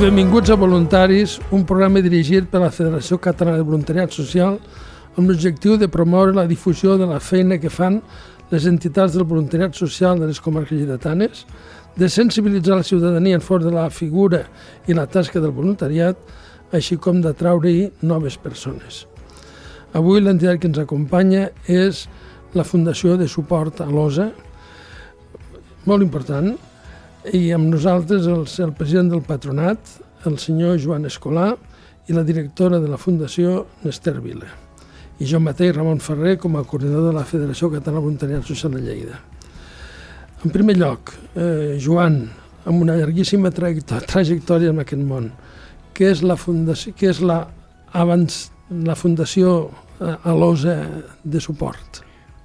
benvinguts a Voluntaris, un programa dirigit per la Federació Catalana de Voluntariat Social amb l'objectiu de promoure la difusió de la feina que fan les entitats del voluntariat social de les comarques lleidatanes, de sensibilitzar la ciutadania en fort de la figura i la tasca del voluntariat, així com d'atraure-hi noves persones. Avui l'entitat que ens acompanya és la Fundació de Suport a l'OSA, molt important, i amb nosaltres el, el president del patronat, el senyor Joan Escolà, i la directora de la Fundació, Nester Vila. I jo mateix, Ramon Ferrer, com a coordinador de la Federació Catalana Voluntariat Social de Lleida. En primer lloc, eh, Joan, amb una llarguíssima trajectòria en aquest món, què és la fundació, què és la, abans, la fundació eh, a l'OSA de suport?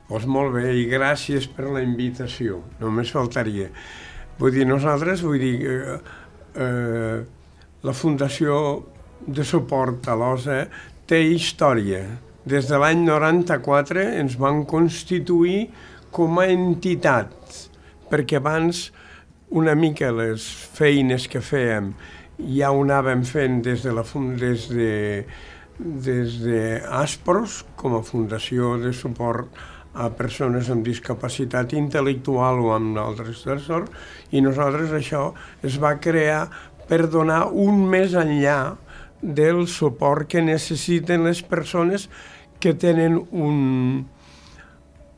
Doncs molt bé, i gràcies per la invitació, només faltaria. Vull dir, nosaltres, vull dir, eh, eh, la Fundació de Suport a l'OSA té història. Des de l'any 94 ens van constituir com a entitat, perquè abans una mica les feines que fèiem ja ho anàvem fent des de, la, des de, des de Aspros, com a Fundació de Suport a persones amb discapacitat intel·lectual o amb altres trastorns, i nosaltres això es va crear per donar un més enllà del suport que necessiten les persones que tenen un,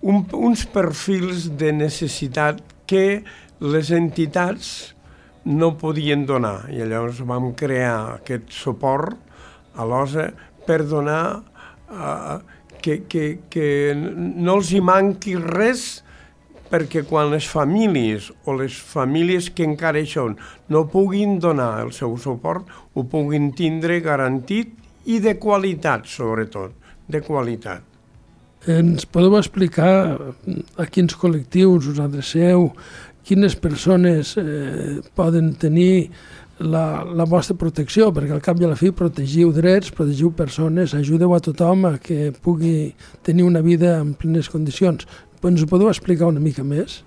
un, uns perfils de necessitat que les entitats no podien donar. I llavors vam crear aquest suport a l'OSA per donar uh, que, que, que no els hi manqui res perquè quan les famílies o les famílies que encara són no puguin donar el seu suport, ho puguin tindre garantit i de qualitat, sobretot, de qualitat. Ens podeu explicar a quins col·lectius us adreceu, quines persones eh, poden tenir la, la vostra protecció, perquè al cap i a la fi protegiu drets, protegiu persones, ajudeu a tothom a que pugui tenir una vida en plenes condicions. Ens ho podeu explicar una mica més?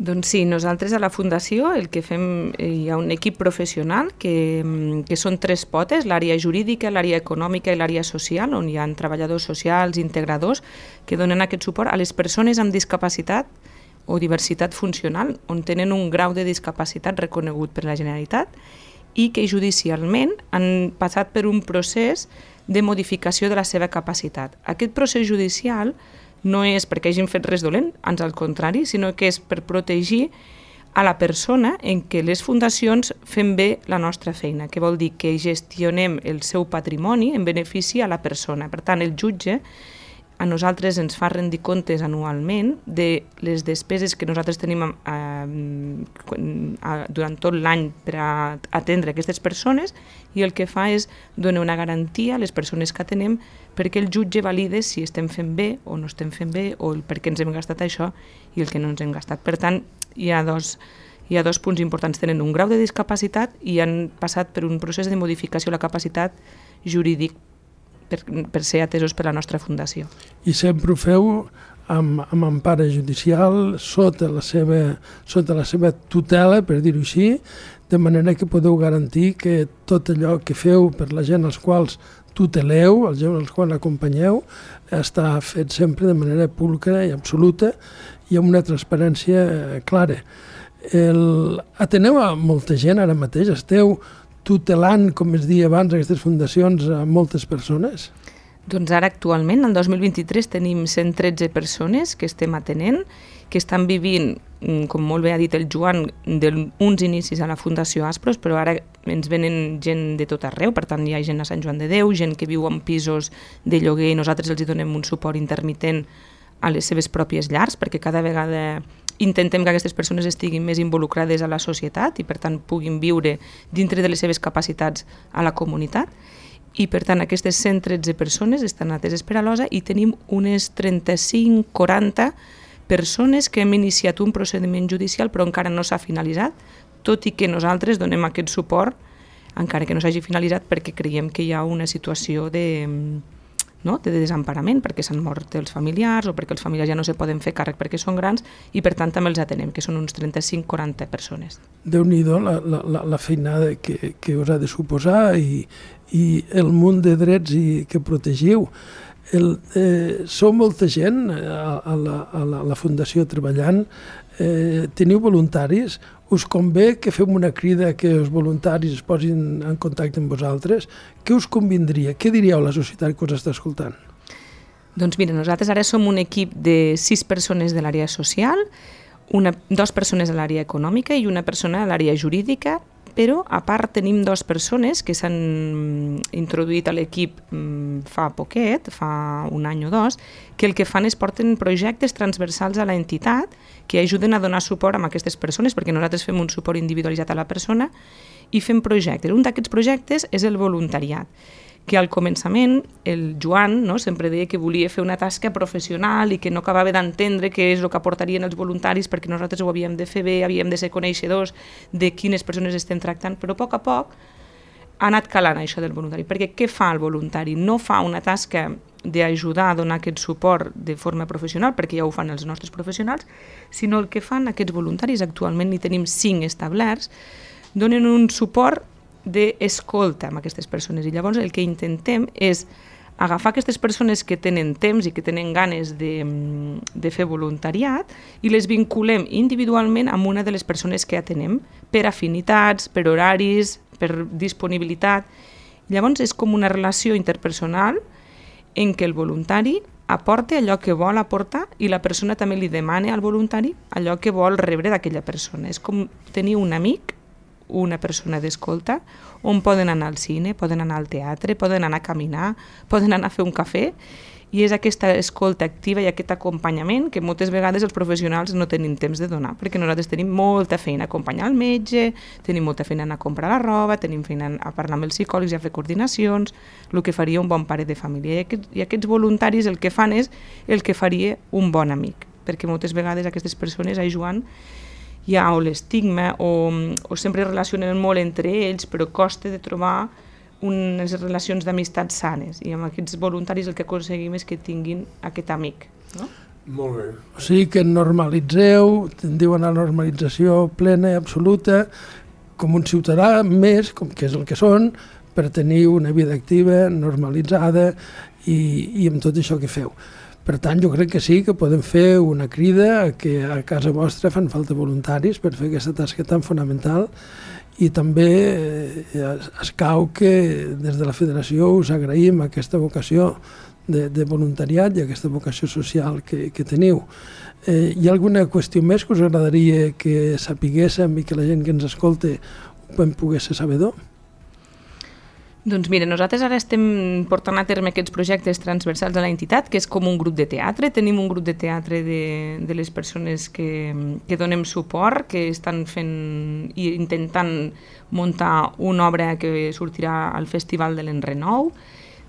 Doncs sí, nosaltres a la Fundació el que fem, eh, hi ha un equip professional que, mm, que són tres potes, l'àrea jurídica, l'àrea econòmica i l'àrea social, on hi ha treballadors socials, integradors, que donen aquest suport a les persones amb discapacitat o diversitat funcional on tenen un grau de discapacitat reconegut per la Generalitat i que judicialment han passat per un procés de modificació de la seva capacitat. Aquest procés judicial no és perquè hagin fet res dolent, ans al contrari, sinó que és per protegir a la persona en què les fundacions fem bé la nostra feina, que vol dir que gestionem el seu patrimoni en benefici a la persona. Per tant, el jutge a nosaltres ens fa rendir comptes anualment de les despeses que nosaltres tenim eh, a, durant tot l'any per a atendre aquestes persones i el que fa és donar una garantia a les persones que atenem perquè el jutge valide si estem fent bé o no estem fent bé o el per què ens hem gastat això i el que no ens hem gastat. Per tant, hi ha dos, hi ha dos punts importants. Tenen un grau de discapacitat i han passat per un procés de modificació de la capacitat jurídic per, per ser atesos per la nostra fundació. I sempre ho feu amb, amb empara judicial, sota la, seva, sota la seva tutela, per dir-ho així, de manera que podeu garantir que tot allò que feu per la gent als quals tuteleu, els gent als quals acompanyeu, està fet sempre de manera pública i absoluta i amb una transparència clara. El, ateneu a molta gent ara mateix, esteu tutelant, com es deia abans, aquestes fundacions a moltes persones? Doncs ara actualment, el 2023, tenim 113 persones que estem atenent, que estan vivint, mm, com molt bé ha dit el Joan, d'uns inicis a la Fundació Aspros, però ara ens venen gent de tot arreu, per tant hi ha gent a Sant Joan de Déu, gent que viu en pisos de lloguer i nosaltres els donem un suport intermitent a les seves pròpies llars, perquè cada vegada intentem que aquestes persones estiguin més involucrades a la societat i per tant puguin viure dintre de les seves capacitats a la comunitat. I per tant aquestes 113 persones estan ateses per a l'OSA i tenim unes 35-40 persones que hem iniciat un procediment judicial però encara no s'ha finalitzat, tot i que nosaltres donem aquest suport encara que no s'hagi finalitzat perquè creiem que hi ha una situació de, no? de desemparament perquè s'han mort els familiars o perquè els familiars ja no se poden fer càrrec perquè són grans i per tant també els atenem, que són uns 35-40 persones. déu nhi la, la, la, la feinada que, que us ha de suposar i, i el munt de drets i que protegiu. El, eh, sou molta gent a, a, la, a, la, a la Fundació treballant, eh, teniu voluntaris, us convé que fem una crida que els voluntaris es posin en contacte amb vosaltres? Què us convindria? Què diríeu a la societat que us està escoltant? Doncs mira, nosaltres ara som un equip de sis persones de l'àrea social, una, dos persones a l'àrea econòmica i una persona a l'àrea jurídica però a part tenim dues persones que s'han introduït a l'equip mm, fa poquet, fa un any o dos, que el que fan és porten projectes transversals a l'entitat que ajuden a donar suport a aquestes persones, perquè nosaltres fem un suport individualitzat a la persona i fem projectes. Un d'aquests projectes és el voluntariat que al començament el Joan no, sempre deia que volia fer una tasca professional i que no acabava d'entendre què és el que aportarien els voluntaris perquè nosaltres ho havíem de fer bé, havíem de ser coneixedors de quines persones estem tractant, però a poc a poc ha anat calant això del voluntari, perquè què fa el voluntari? No fa una tasca d'ajudar a donar aquest suport de forma professional, perquè ja ho fan els nostres professionals, sinó el que fan aquests voluntaris, actualment n'hi tenim cinc establerts, donen un suport d'escolta amb aquestes persones i llavors el que intentem és agafar aquestes persones que tenen temps i que tenen ganes de, de fer voluntariat i les vinculem individualment amb una de les persones que atenem per afinitats, per horaris, per disponibilitat. Llavors és com una relació interpersonal en què el voluntari aporta allò que vol aportar i la persona també li demana al voluntari allò que vol rebre d'aquella persona. És com tenir un amic una persona d'escolta, on poden anar al cine, poden anar al teatre, poden anar a caminar, poden anar a fer un cafè, i és aquesta escolta activa i aquest acompanyament que moltes vegades els professionals no tenim temps de donar, perquè nosaltres tenim molta feina a acompanyar el metge, tenim molta feina a anar a comprar la roba, tenim feina a parlar amb els psicòlegs i a fer coordinacions, el que faria un bon pare de família. I i aquests voluntaris el que fan és el que faria un bon amic, perquè moltes vegades aquestes persones, ai Joan, hi ha o l'estigma o, o sempre relacionen molt entre ells, però costa de trobar unes relacions d'amistat sanes i amb aquests voluntaris el que aconseguim és que tinguin aquest amic. No? Molt bé. O sigui que normalitzeu, tendiu a la normalització plena i absoluta, com un ciutadà més, com que és el que són, per tenir una vida activa, normalitzada i, i amb tot això que feu. Per tant, jo crec que sí que podem fer una crida que a casa vostra fan falta voluntaris per fer aquesta tasca tan fonamental i també eh, es cau que des de la federació us agraïm aquesta vocació de, de voluntariat i aquesta vocació social que, que teniu. Eh, hi ha alguna qüestió més que us agradaria que sapiguéssim i que la gent que ens escolta ho pogués ser sabedor? Doncs mira, nosaltres ara estem portant a terme aquests projectes transversals a la entitat, que és com un grup de teatre. Tenim un grup de teatre de, de les persones que, que donem suport, que estan fent i intentant muntar una obra que sortirà al Festival de l'Enrenou,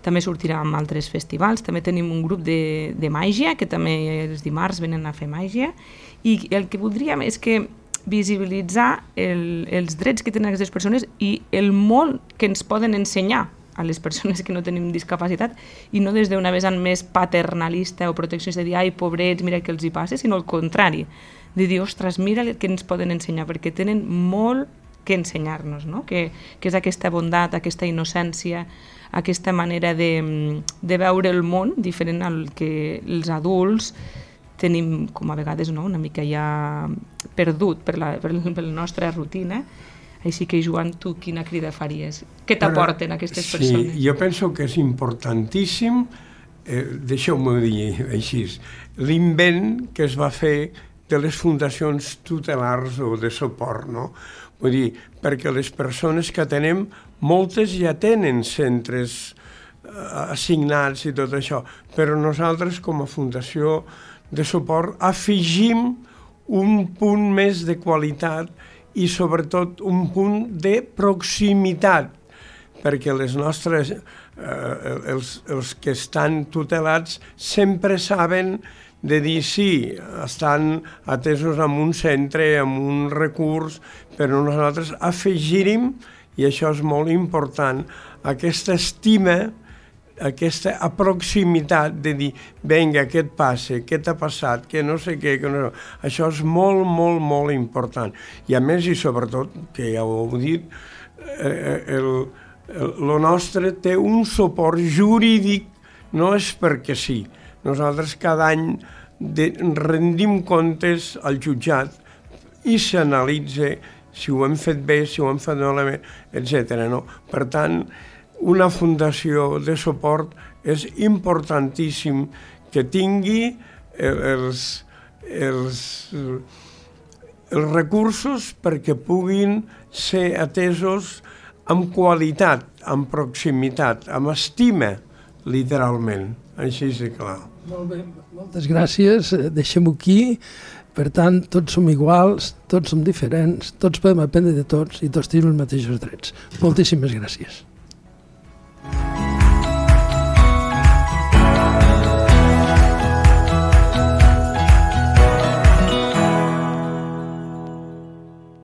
també sortirà amb altres festivals. També tenim un grup de, de màgia, que també els dimarts venen a fer màgia, i el que voldríem és que visibilitzar el, els drets que tenen aquestes persones i el molt que ens poden ensenyar a les persones que no tenim discapacitat i no des d'una vessant més paternalista o proteccionista de dir, ai, pobrets, mira què els hi passa, sinó el contrari, de dir, ostres, mira el que ens poden ensenyar, perquè tenen molt que ensenyar-nos, no? que, que és aquesta bondat, aquesta innocència, aquesta manera de, de veure el món diferent al que els adults tenim com a vegades no, una mica ja perdut per la, per, per la nostra rutina, així que, Joan, tu quina crida faries? Què t'aporten aquestes sí, persones? Jo penso que és importantíssim, eh, deixeu-m'ho dir així, l'invent que es va fer de les fundacions tutelars o de suport, no? Vull dir, perquè les persones que tenem, moltes ja tenen centres eh, assignats i tot això, però nosaltres com a fundació de suport afegim un punt més de qualitat i sobretot un punt de proximitat perquè les nostres, eh, els, els que estan tutelats sempre saben de dir sí, estan atesos en un centre, en un recurs, però nosaltres afegirem, i això és molt important, aquesta estima aquesta aproximitat de dir, vinga, què et passa, què t'ha passat, que no sé què, que no... Això és molt, molt, molt important. I a més, i sobretot, que ja ho heu dit, eh, el, el, el nostre té un suport jurídic, no és perquè sí. Nosaltres cada any de, rendim comptes al jutjat i s'analitza si ho hem fet bé, si ho hem fet malament, etc. No? Per tant, una fundació de suport és importantíssim que tingui els, els, els recursos perquè puguin ser atesos amb qualitat, amb proximitat, amb estima, literalment. Així és clar. Molt bé, moltes gràcies. Deixem-ho aquí. Per tant, tots som iguals, tots som diferents, tots podem aprendre de tots i tots tenim els mateixos drets. Moltíssimes gràcies.